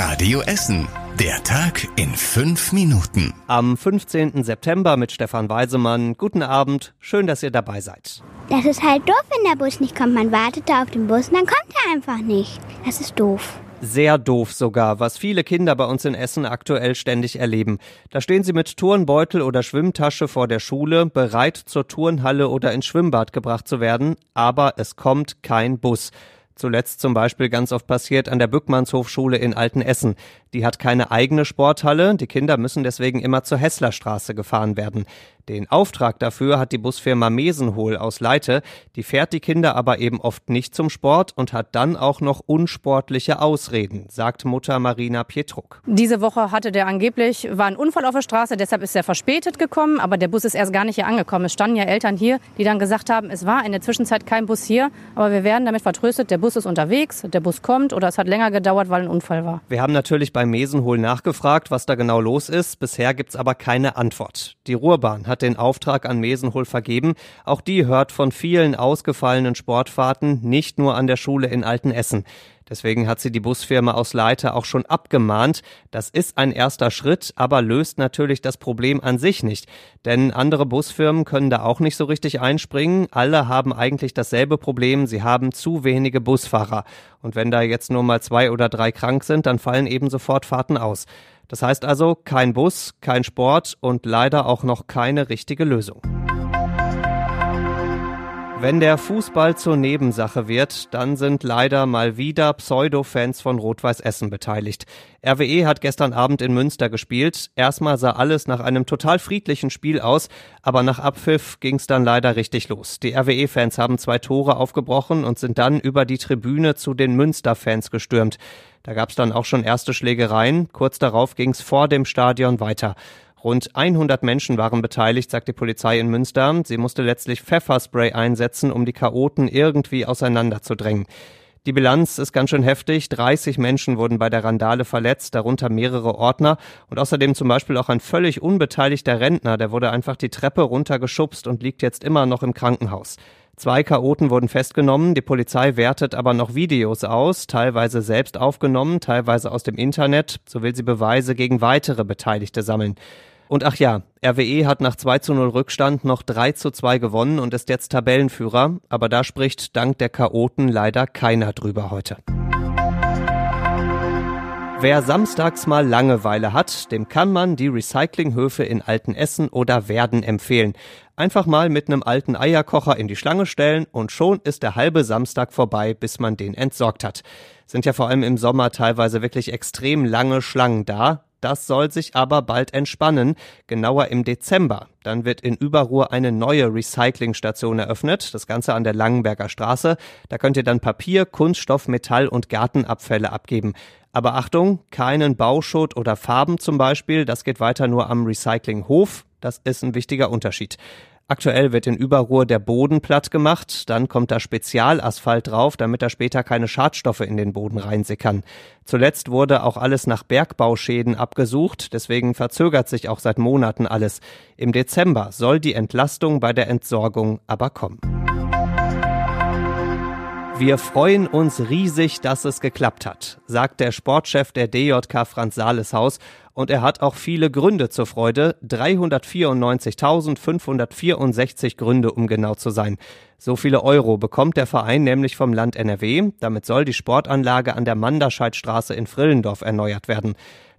Radio Essen. Der Tag in fünf Minuten. Am 15. September mit Stefan Weisemann. Guten Abend. Schön, dass ihr dabei seid. Das ist halt doof, wenn der Bus nicht kommt. Man wartet da auf den Bus und dann kommt er einfach nicht. Das ist doof. Sehr doof sogar, was viele Kinder bei uns in Essen aktuell ständig erleben. Da stehen sie mit Turnbeutel oder Schwimmtasche vor der Schule, bereit zur Turnhalle oder ins Schwimmbad gebracht zu werden, aber es kommt kein Bus. Zuletzt zum Beispiel ganz oft passiert an der Bückmannshofschule in Altenessen. Die hat keine eigene Sporthalle, die Kinder müssen deswegen immer zur Hesslerstraße gefahren werden. Den Auftrag dafür hat die Busfirma Mesenhol aus Leite, die fährt die Kinder aber eben oft nicht zum Sport und hat dann auch noch unsportliche Ausreden, sagt Mutter Marina Pietruk. Diese Woche hatte der angeblich, war ein Unfall auf der Straße, deshalb ist er verspätet gekommen, aber der Bus ist erst gar nicht hier angekommen. Es standen ja Eltern hier, die dann gesagt haben, es war in der Zwischenzeit kein Bus hier, aber wir werden damit vertröstet, der Bus ist unterwegs, der Bus kommt oder es hat länger gedauert, weil ein Unfall war. Wir haben natürlich beim Mesenhol nachgefragt, was da genau los ist. Bisher gibt's aber keine Antwort. Die Ruhrbahn hat den Auftrag an Mesenhol vergeben. Auch die hört von vielen ausgefallenen Sportfahrten, nicht nur an der Schule in Altenessen. Deswegen hat sie die Busfirma aus Leiter auch schon abgemahnt. Das ist ein erster Schritt, aber löst natürlich das Problem an sich nicht. Denn andere Busfirmen können da auch nicht so richtig einspringen. Alle haben eigentlich dasselbe Problem. Sie haben zu wenige Busfahrer. Und wenn da jetzt nur mal zwei oder drei krank sind, dann fallen eben sofort Fahrten aus. Das heißt also kein Bus, kein Sport und leider auch noch keine richtige Lösung. Wenn der Fußball zur Nebensache wird, dann sind leider mal wieder Pseudo-Fans von Rot-Weiß Essen beteiligt. RWE hat gestern Abend in Münster gespielt. Erstmal sah alles nach einem total friedlichen Spiel aus, aber nach Abpfiff ging's dann leider richtig los. Die RWE-Fans haben zwei Tore aufgebrochen und sind dann über die Tribüne zu den Münster-Fans gestürmt. Da gab's dann auch schon erste Schlägereien. Kurz darauf ging's vor dem Stadion weiter. Rund 100 Menschen waren beteiligt, sagt die Polizei in Münster. Sie musste letztlich Pfefferspray einsetzen, um die Chaoten irgendwie auseinanderzudrängen. Die Bilanz ist ganz schön heftig. 30 Menschen wurden bei der Randale verletzt, darunter mehrere Ordner und außerdem zum Beispiel auch ein völlig unbeteiligter Rentner, der wurde einfach die Treppe runtergeschubst und liegt jetzt immer noch im Krankenhaus. Zwei Chaoten wurden festgenommen, die Polizei wertet aber noch Videos aus, teilweise selbst aufgenommen, teilweise aus dem Internet, so will sie Beweise gegen weitere Beteiligte sammeln. Und ach ja, RWE hat nach 2 zu 0 Rückstand noch 3 zu 2 gewonnen und ist jetzt Tabellenführer, aber da spricht dank der Chaoten leider keiner drüber heute. Wer samstags mal Langeweile hat, dem kann man die Recyclinghöfe in Altenessen oder Werden empfehlen. Einfach mal mit einem alten Eierkocher in die Schlange stellen und schon ist der halbe Samstag vorbei, bis man den entsorgt hat. Sind ja vor allem im Sommer teilweise wirklich extrem lange Schlangen da. Das soll sich aber bald entspannen, genauer im Dezember. Dann wird in Überruhr eine neue Recyclingstation eröffnet, das Ganze an der Langenberger Straße. Da könnt ihr dann Papier, Kunststoff, Metall und Gartenabfälle abgeben. Aber Achtung, keinen Bauschutt oder Farben zum Beispiel, das geht weiter nur am Recyclinghof. Das ist ein wichtiger Unterschied. Aktuell wird in Überruhr der Boden platt gemacht, dann kommt da Spezialasphalt drauf, damit da später keine Schadstoffe in den Boden reinsickern. Zuletzt wurde auch alles nach Bergbauschäden abgesucht, deswegen verzögert sich auch seit Monaten alles. Im Dezember soll die Entlastung bei der Entsorgung aber kommen. Wir freuen uns riesig, dass es geklappt hat, sagt der Sportchef der DJK Franz Saleshaus und er hat auch viele Gründe zur Freude, 394.564 Gründe, um genau zu sein. So viele Euro bekommt der Verein nämlich vom Land NRW, damit soll die Sportanlage an der Manderscheidstraße in Frillendorf erneuert werden.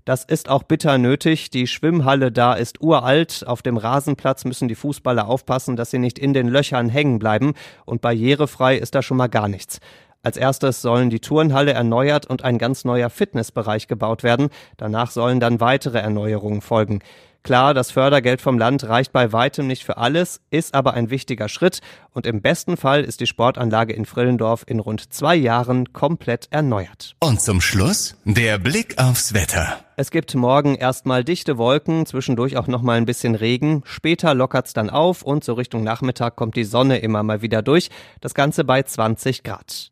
Das ist auch bitter nötig. Die Schwimmhalle da ist uralt. Auf dem Rasenplatz müssen die Fußballer aufpassen, dass sie nicht in den Löchern hängen bleiben. Und barrierefrei ist da schon mal gar nichts. Als erstes sollen die Turnhalle erneuert und ein ganz neuer Fitnessbereich gebaut werden. Danach sollen dann weitere Erneuerungen folgen. Klar, das Fördergeld vom Land reicht bei weitem nicht für alles, ist aber ein wichtiger Schritt und im besten Fall ist die Sportanlage in Frillendorf in rund zwei Jahren komplett erneuert. Und zum Schluss der Blick aufs Wetter. Es gibt morgen erstmal dichte Wolken, zwischendurch auch noch mal ein bisschen Regen. Später lockert's dann auf und so Richtung Nachmittag kommt die Sonne immer mal wieder durch. Das Ganze bei 20 Grad.